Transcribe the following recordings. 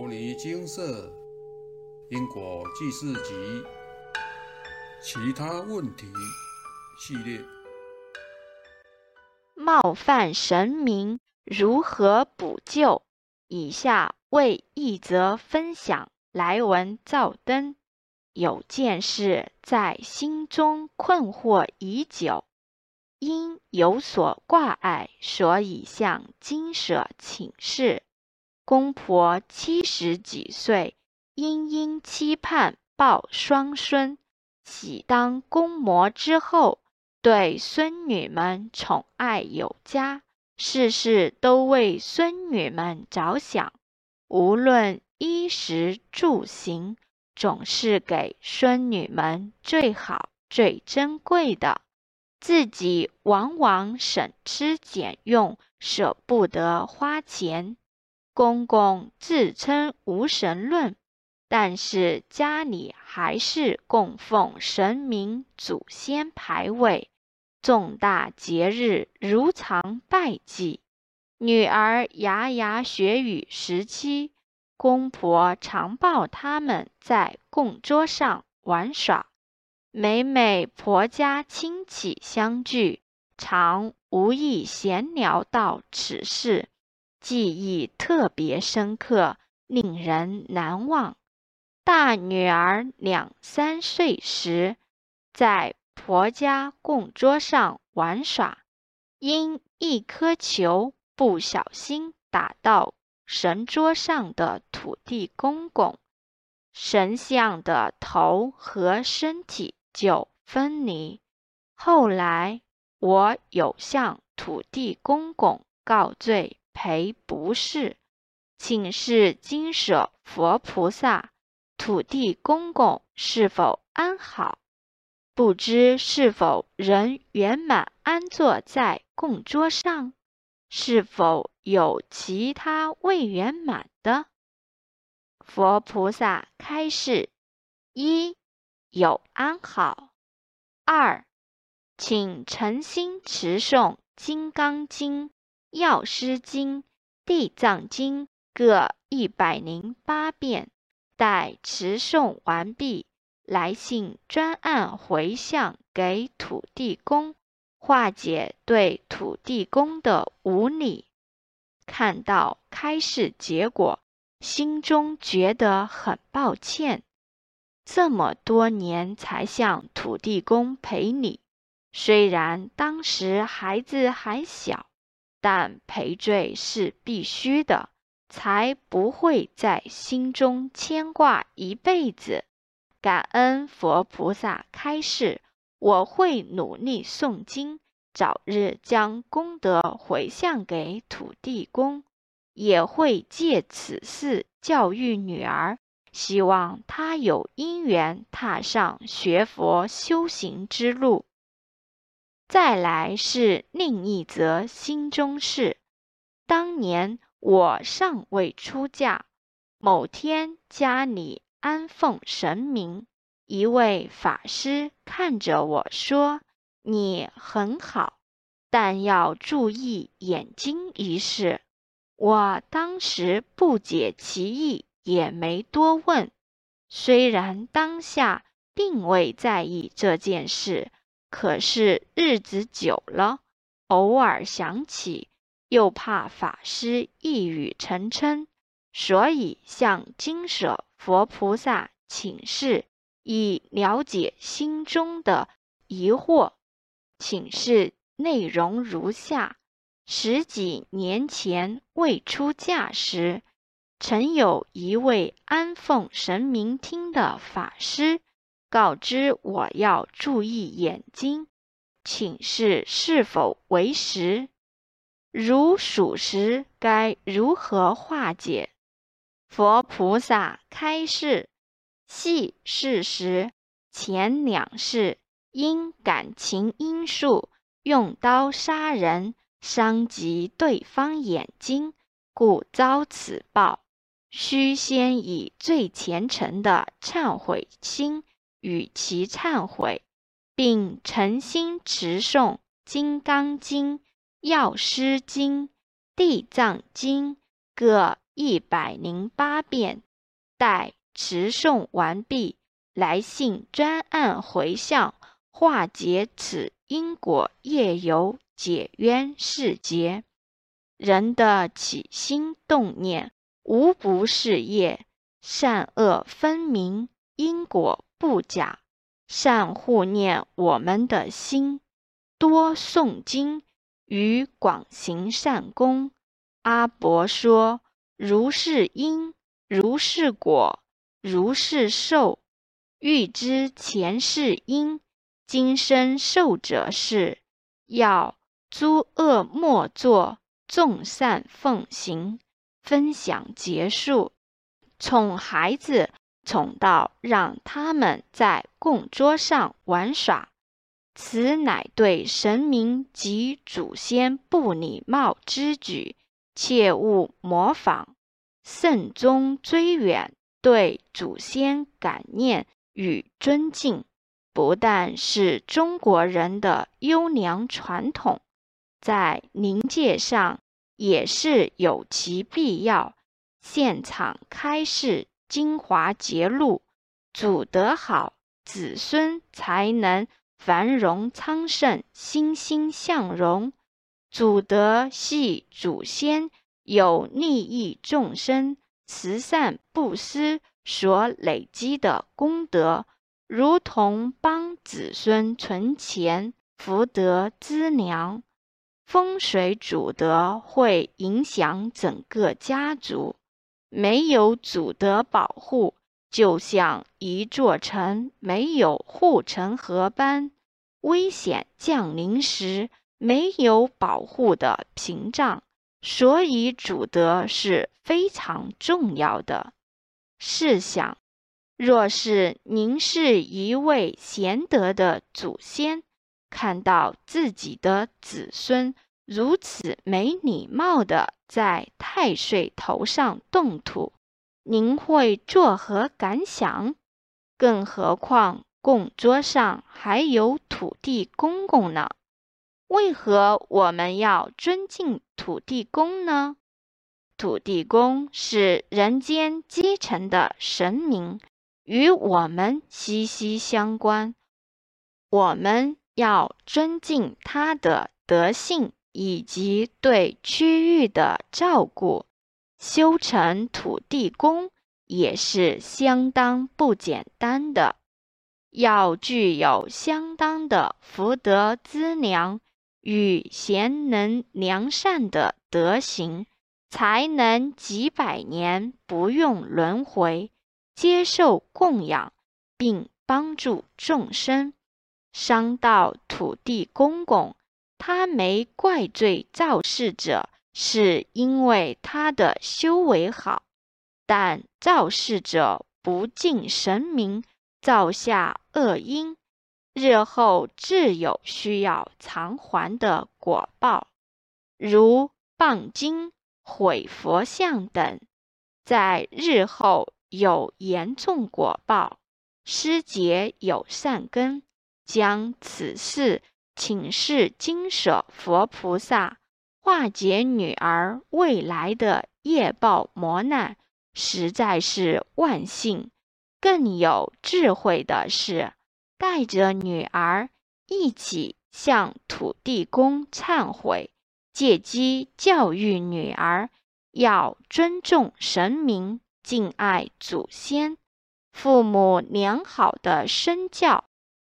摩尼金色因果记事集其他问题系列，冒犯神明如何补救？以下为一则分享来文照灯。有件事在心中困惑已久，因有所挂碍，所以向金舍请示。公婆七十几岁，殷殷期盼抱双孙。喜当公模之后，对孙女们宠爱有加，事事都为孙女们着想，无论衣食住行，总是给孙女们最好、最珍贵的，自己往往省吃俭用，舍不得花钱。公公自称无神论。但是家里还是供奉神明、祖先牌位，重大节日如常拜祭。女儿牙牙学语时期，公婆常抱他们在供桌上玩耍。每每婆家亲戚相聚，常无意闲聊到此事，记忆特别深刻，令人难忘。大女儿两三岁时，在婆家供桌上玩耍，因一颗球不小心打到神桌上的土地公公，神像的头和身体就分离。后来，我有向土地公公告罪赔不是，请示金舍佛菩萨。土地公公是否安好？不知是否仍圆满安坐在供桌上？是否有其他未圆满的？佛菩萨开示：一有安好；二，请诚心持诵《金刚经》《药师经》《地藏经》各一百零八遍。待持诵完毕，来信专案回向给土地公，化解对土地公的无礼。看到开示结果，心中觉得很抱歉。这么多年才向土地公赔礼，虽然当时孩子还小，但赔罪是必须的。才不会在心中牵挂一辈子。感恩佛菩萨开示，我会努力诵经，早日将功德回向给土地公，也会借此事教育女儿，希望她有因缘踏上学佛修行之路。再来是另一则心中事，当年。我尚未出嫁，某天家里安奉神明，一位法师看着我说：“你很好，但要注意眼睛一事。”我当时不解其意，也没多问。虽然当下并未在意这件事，可是日子久了，偶尔想起。又怕法师一语成谶，所以向金舍佛菩萨请示，以了解心中的疑惑。请示内容如下：十几年前未出嫁时，曾有一位安奉神明厅的法师告知我要注意眼睛，请示是否为实。如属实，该如何化解？佛菩萨开示：系事实。前两世因感情因素用刀杀人，伤及对方眼睛，故遭此报。须先以最虔诚的忏悔心与其忏悔，并诚心持诵《金刚经》。药师经、地藏经各一百零八遍。待持诵完毕，来信专案回向，化解此因果业由，解冤释结。人的起心动念，无不是业，善恶分明，因果不假。善护念我们的心，多诵经，与广行善功。阿伯说：“如是因，如是果，如是受。欲知前世因，今生受者是。要诸恶莫作，众善奉行。”分享结束，宠孩子宠到让他们在供桌上玩耍，此乃对神明及祖先不礼貌之举。切勿模仿，慎终追远。对祖先感念与尊敬，不但是中国人的优良传统，在灵界上也是有其必要。现场开示精华节录：祖德好，子孙才能繁荣昌盛，欣欣向荣。祖德系祖先有利益众生、慈善布施所累积的功德，如同帮子孙存钱、福德资粮。风水祖德会影响整个家族，没有祖德保护，就像一座城没有护城河般，危险降临时。没有保护的屏障，所以祖德是非常重要的。试想，若是您是一位贤德的祖先，看到自己的子孙如此没礼貌的在太岁头上动土，您会作何感想？更何况供桌上还有土地公公呢？为何我们要尊敬土地公呢？土地公是人间基层的神明，与我们息息相关。我们要尊敬他的德性以及对区域的照顾。修成土地公也是相当不简单的，要具有相当的福德资粮。与贤能良善的德行，才能几百年不用轮回，接受供养，并帮助众生。伤到土地公公，他没怪罪造事者，是因为他的修为好，但造事者不敬神明，造下恶因。日后自有需要偿还的果报，如谤经、毁佛像等，在日后有严重果报。师姐有善根，将此事请示金舍佛菩萨，化解女儿未来的业报磨难，实在是万幸。更有智慧的是。带着女儿一起向土地公忏悔，借机教育女儿要尊重神明、敬爱祖先。父母良好的身教，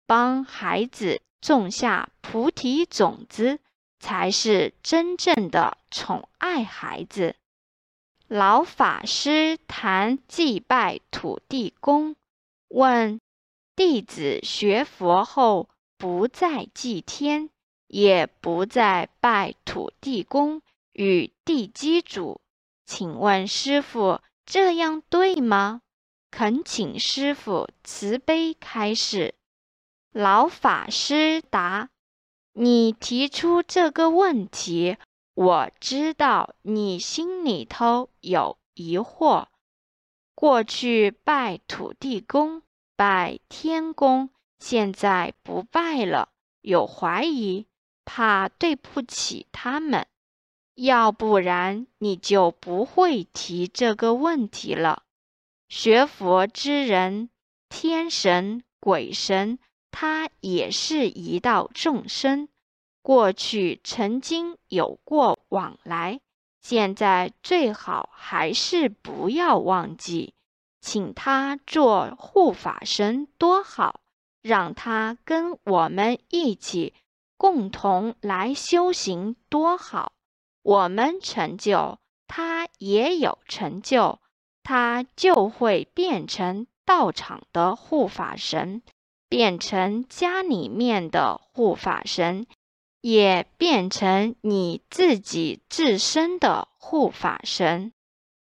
帮孩子种下菩提种子，才是真正的宠爱孩子。老法师谈祭拜土地公，问。弟子学佛后，不再祭天，也不再拜土地公与地基主。请问师傅，这样对吗？恳请师傅慈悲开示。老法师答：“你提出这个问题，我知道你心里头有疑惑。过去拜土地公。”拜天公，现在不拜了，有怀疑，怕对不起他们。要不然你就不会提这个问题了。学佛之人，天神、鬼神，他也是一道众生，过去曾经有过往来，现在最好还是不要忘记，请他做护法神多好，让他跟我们一起。共同来修行多好，我们成就，他也有成就，他就会变成道场的护法神，变成家里面的护法神，也变成你自己自身的护法神。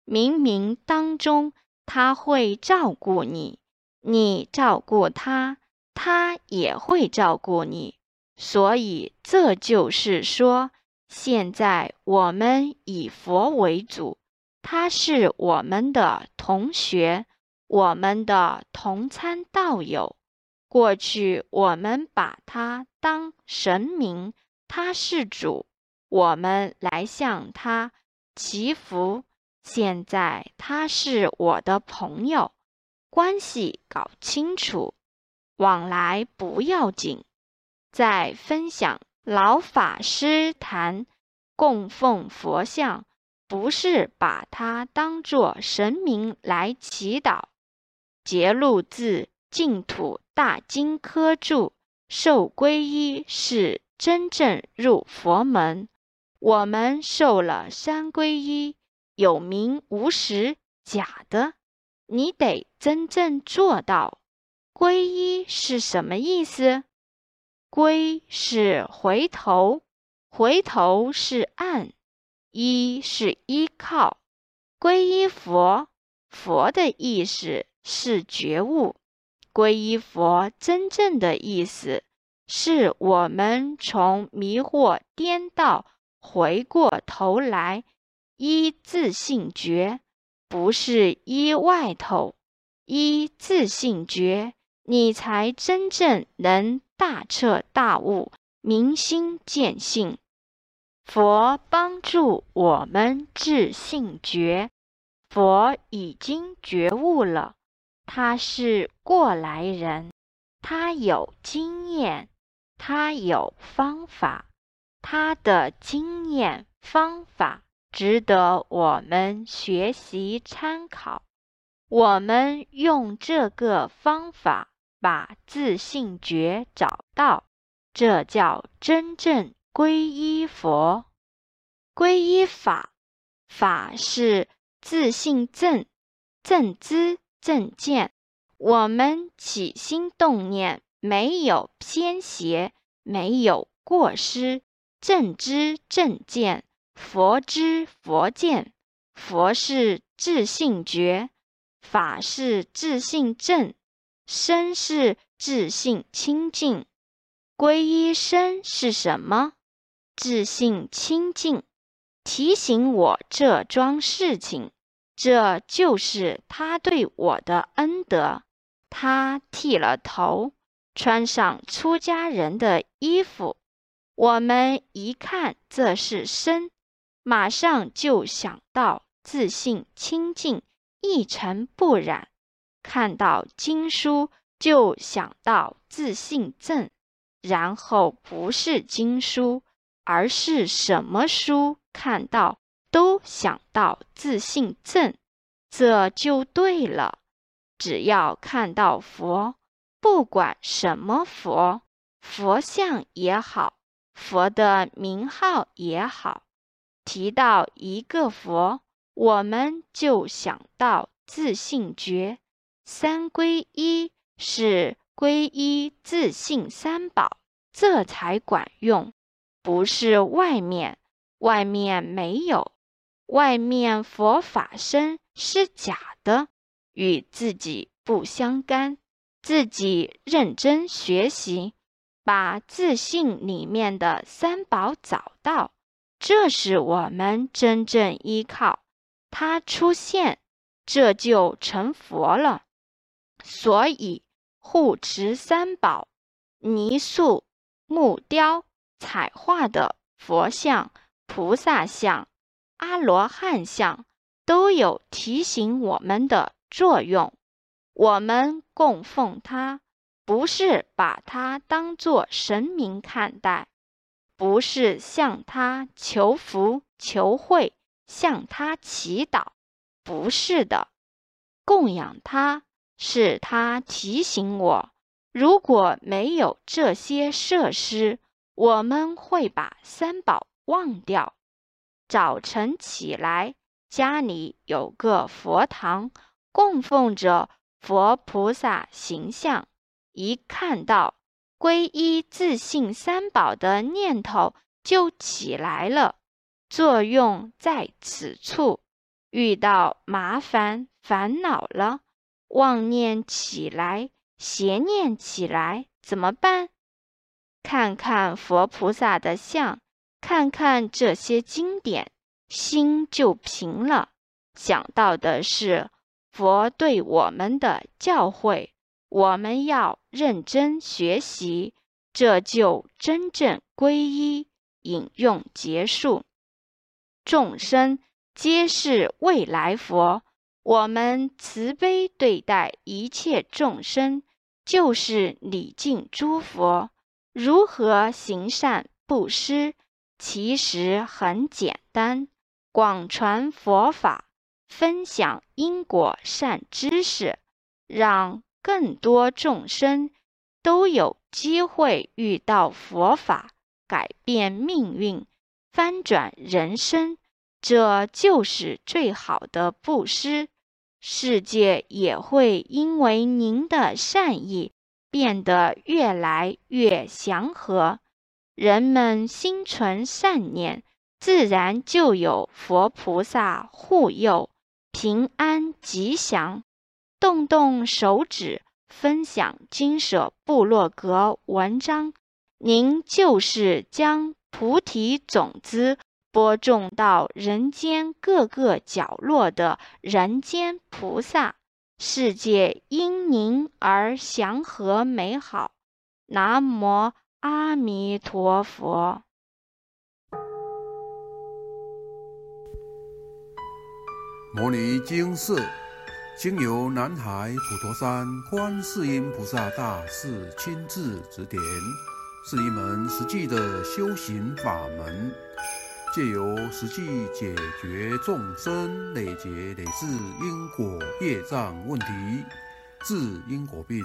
冥冥当中，他会照顾你，你照顾他，他也会照顾你。所以，这就是说，现在我们以佛为主，他是我们的同学，我们的同参道友。过去我们把他当神明，他是主，我们来向他祈福。现在他是我的朋友，关系搞清楚，往来不要紧。在分享老法师谈供奉佛像，不是把它当作神明来祈祷。节录自净土大经科注，受皈依是真正入佛门。我们受了三皈依，有名无实，假的。你得真正做到。皈依是什么意思？归是回头，回头是岸，依是依靠。皈依佛，佛的意思是觉悟。皈依佛真正的意思，是我们从迷惑颠倒，回过头来依自性觉，不是依外头，依自性觉，你才真正能。大彻大悟，明心见性。佛帮助我们自性觉，佛已经觉悟了。他是过来人，他有经验，他有方法，他的经验方法值得我们学习参考。我们用这个方法。把自性觉找到，这叫真正皈依佛。皈依法，法是自性正，正知正见。我们起心动念没有偏邪，没有过失，正知正见，佛知佛见。佛是自性觉，法是自性正。身是自信清净，皈依身是什么？自信清净，提醒我这桩事情，这就是他对我的恩德。他剃了头，穿上出家人的衣服，我们一看这是身，马上就想到自信清净，一尘不染。看到经书就想到自信正，然后不是经书，而是什么书看到都想到自信正，这就对了。只要看到佛，不管什么佛，佛像也好，佛的名号也好，提到一个佛，我们就想到自信觉。三皈依是皈依自信三宝，这才管用。不是外面，外面没有，外面佛法身是假的，与自己不相干。自己认真学习，把自信里面的三宝找到，这是我们真正依靠。它出现，这就成佛了。所以，护持三宝、泥塑、木雕、彩画的佛像，菩萨像、阿罗汉像都有提醒我们的作用。我们供奉它，不是把它当作神明看待，不是向它求福求惠，向它祈祷，不是的。供养它，是它提醒我，如果没有这些设施，我们会把三宝忘掉。早晨起来，家里有个佛堂，供奉着。佛菩萨形象，一看到皈依自信三宝的念头就起来了。作用在此处，遇到麻烦烦恼了，妄念起来，邪念起来，怎么办？看看佛菩萨的像，看看这些经典，心就平了。想到的是。佛对我们的教诲，我们要认真学习，这就真正皈依。引用结束。众生皆是未来佛，我们慈悲对待一切众生，就是礼敬诸佛。如何行善布施？其实很简单，广传佛法。分享因果善知识，让更多众生都有机会遇到佛法，改变命运，翻转人生，这就是最好的布施。世界也会因为您的善意变得越来越祥和。人们心存善念，自然就有佛菩萨护佑。平安吉祥，动动手指分享金舍部落格文章，您就是将菩提种子播种到人间各个角落的人间菩萨，世界因您而祥和美好。南无阿弥陀佛。摩尼经寺经由南海普陀山观世音菩萨大士亲自指点，是一门实际的修行法门，借由实际解决众生累劫累世因果业障问题，治因果病，